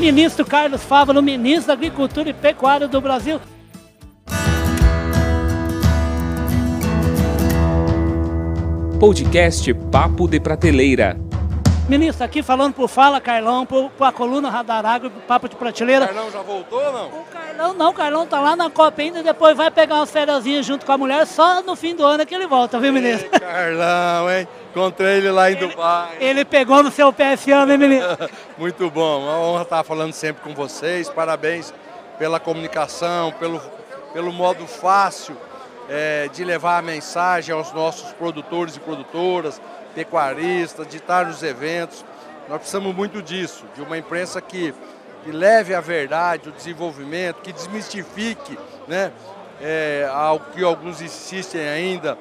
Ministro Carlos Fávaro, ministro da Agricultura e Pecuária do Brasil. Podcast Papo de Prateleira. Ministro, aqui falando por Fala Carlão, por, por a coluna Radar Agro, Papo de Prateleira. O Carlão já voltou ou não? O Carlão não, o Carlão tá lá na Copa ainda, depois vai pegar umas férias junto com a mulher, só no fim do ano que ele volta, viu, ministro? Ei, Carlão, hein? Encontrei ele lá em ele, Dubai. Ele pegou no seu pé esse ano, hein, ministro? Muito bom, uma honra estar falando sempre com vocês. Parabéns pela comunicação, pelo, pelo modo fácil é, de levar a mensagem aos nossos produtores e produtoras, pecuaristas, de estar nos eventos. Nós precisamos muito disso, de uma imprensa que, que leve a verdade, o desenvolvimento, que desmistifique né, é, ao que alguns insistem ainda,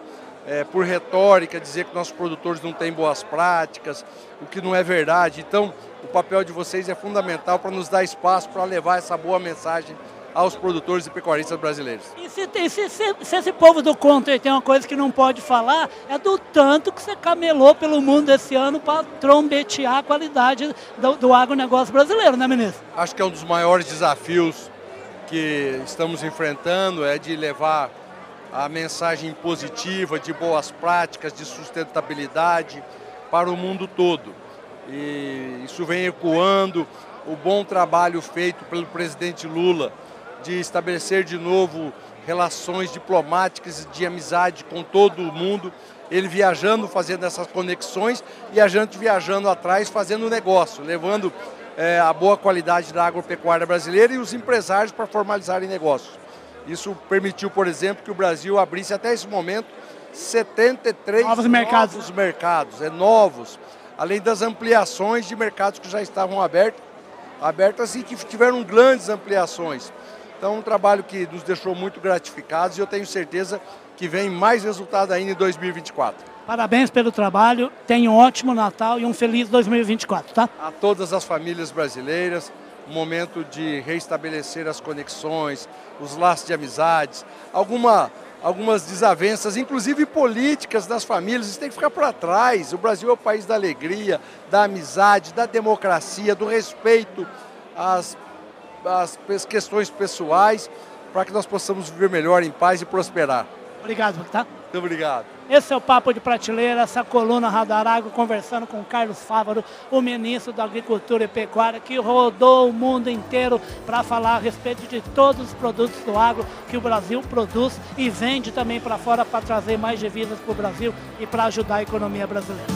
é, por retórica, dizer que nossos produtores não têm boas práticas, o que não é verdade. Então, o papel de vocês é fundamental para nos dar espaço para levar essa boa mensagem aos produtores e pecuaristas brasileiros. E se, se, se, se, esse povo do conto tem uma coisa que não pode falar, é do tanto que você camelou pelo mundo esse ano para trombetear a qualidade do, do agronegócio brasileiro, né, ministro? Acho que é um dos maiores desafios que estamos enfrentando, é de levar a mensagem positiva de boas práticas, de sustentabilidade para o mundo todo. E isso vem ecoando o bom trabalho feito pelo presidente Lula de estabelecer de novo relações diplomáticas de amizade com todo o mundo. Ele viajando, fazendo essas conexões e a gente viajando atrás, fazendo negócio, levando é, a boa qualidade da agropecuária brasileira e os empresários para formalizarem negócios. Isso permitiu, por exemplo, que o Brasil abrisse até esse momento 73 novos mercados, novos mercados é novos, além das ampliações de mercados que já estavam abertos, abertas e que tiveram grandes ampliações. Então, um trabalho que nos deixou muito gratificados e eu tenho certeza que vem mais resultado ainda em 2024. Parabéns pelo trabalho, tenha um ótimo Natal e um feliz 2024, tá? A todas as famílias brasileiras, um momento de reestabelecer as conexões, os laços de amizades, alguma, algumas desavenças, inclusive políticas das famílias, isso tem que ficar para trás. O Brasil é o país da alegria, da amizade, da democracia, do respeito às as questões pessoais, para que nós possamos viver melhor em paz e prosperar. Obrigado, tá? Muito obrigado. Esse é o Papo de Prateleira, essa coluna Radarago, conversando com Carlos Fávaro, o ministro da Agricultura e Pecuária, que rodou o mundo inteiro para falar a respeito de todos os produtos do agro que o Brasil produz e vende também para fora para trazer mais divisas para o Brasil e para ajudar a economia brasileira.